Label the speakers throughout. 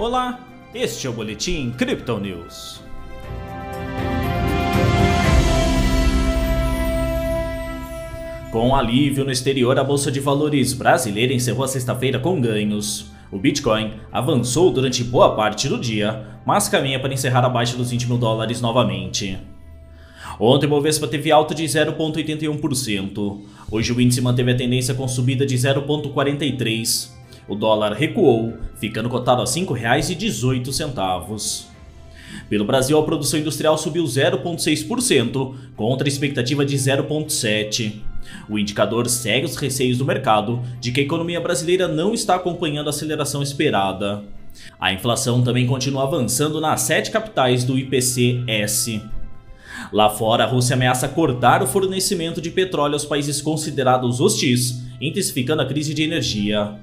Speaker 1: Olá, este é o Boletim Crypto News. Com alívio no exterior, a Bolsa de Valores brasileira encerrou a sexta-feira com ganhos. O Bitcoin avançou durante boa parte do dia, mas caminha para encerrar abaixo dos 20 mil dólares novamente. Ontem o Bovespa teve alta de 0,81%. Hoje o índice manteve a tendência com subida de 0,43%. O dólar recuou, ficando cotado a R$ 5,18. Pelo Brasil, a produção industrial subiu 0,6%, contra a expectativa de 0,7%. O indicador segue os receios do mercado de que a economia brasileira não está acompanhando a aceleração esperada. A inflação também continua avançando nas sete capitais do IPC-S. Lá fora, a Rússia ameaça cortar o fornecimento de petróleo aos países considerados hostis, intensificando a crise de energia.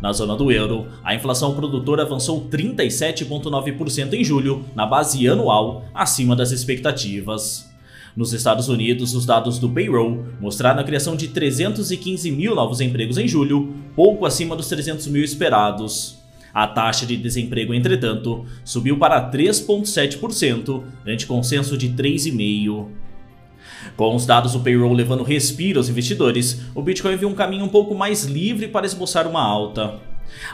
Speaker 1: Na zona do euro, a inflação produtora avançou 37,9% em julho, na base anual, acima das expectativas. Nos Estados Unidos, os dados do payroll mostraram a criação de 315 mil novos empregos em julho, pouco acima dos 300 mil esperados. A taxa de desemprego, entretanto, subiu para 3,7%, ante consenso de 3,5%. Com os dados do payroll levando respiro aos investidores, o Bitcoin viu um caminho um pouco mais livre para esboçar uma alta.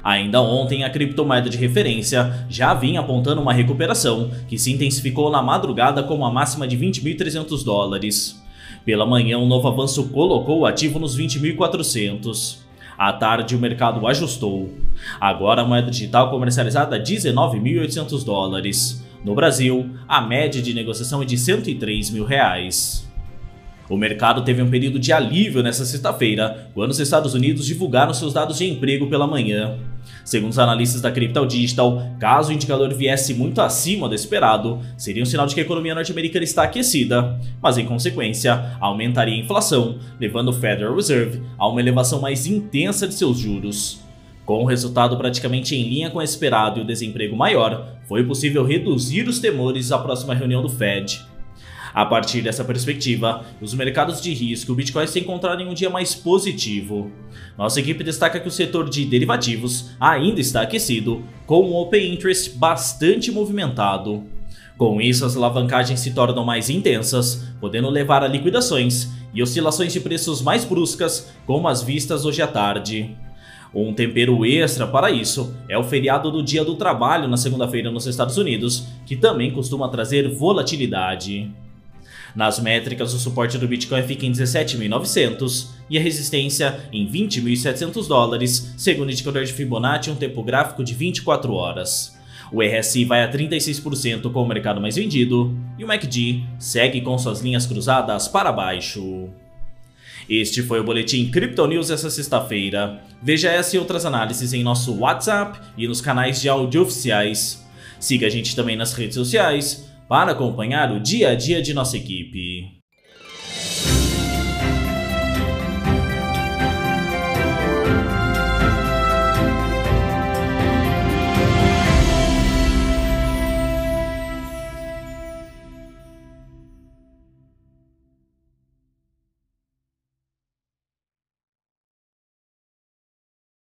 Speaker 1: Ainda ontem, a criptomoeda de referência já vinha apontando uma recuperação, que se intensificou na madrugada com uma máxima de 20.300 dólares. Pela manhã, um novo avanço colocou o ativo nos 20.400. À tarde, o mercado ajustou. Agora, a moeda digital comercializada a 19.800 dólares. No Brasil, a média de negociação é de 103 mil reais. O mercado teve um período de alívio nesta sexta-feira, quando os Estados Unidos divulgaram seus dados de emprego pela manhã. Segundo os analistas da Crypto Digital, caso o indicador viesse muito acima do esperado, seria um sinal de que a economia norte-americana está aquecida, mas em consequência, aumentaria a inflação, levando o Federal Reserve a uma elevação mais intensa de seus juros. Com o resultado praticamente em linha com o esperado e o desemprego maior, foi possível reduzir os temores à próxima reunião do Fed. A partir dessa perspectiva, os mercados de risco, o Bitcoin se encontraram em um dia mais positivo. Nossa equipe destaca que o setor de derivativos ainda está aquecido, com um Open Interest bastante movimentado. Com isso, as alavancagens se tornam mais intensas, podendo levar a liquidações e oscilações de preços mais bruscas, como as vistas hoje à tarde. Um tempero extra para isso é o feriado do Dia do Trabalho na segunda-feira nos Estados Unidos, que também costuma trazer volatilidade. Nas métricas, o suporte do Bitcoin fica em 17.900 e a resistência em 20.700 dólares, segundo o indicador de Fibonacci, um tempo gráfico de 24 horas. O RSI vai a 36% com o mercado mais vendido e o MACD segue com suas linhas cruzadas para baixo. Este foi o Boletim Crypto News essa sexta-feira. Veja essa e outras análises em nosso WhatsApp e nos canais de áudio oficiais. Siga a gente também nas redes sociais para acompanhar o dia a dia de nossa equipe.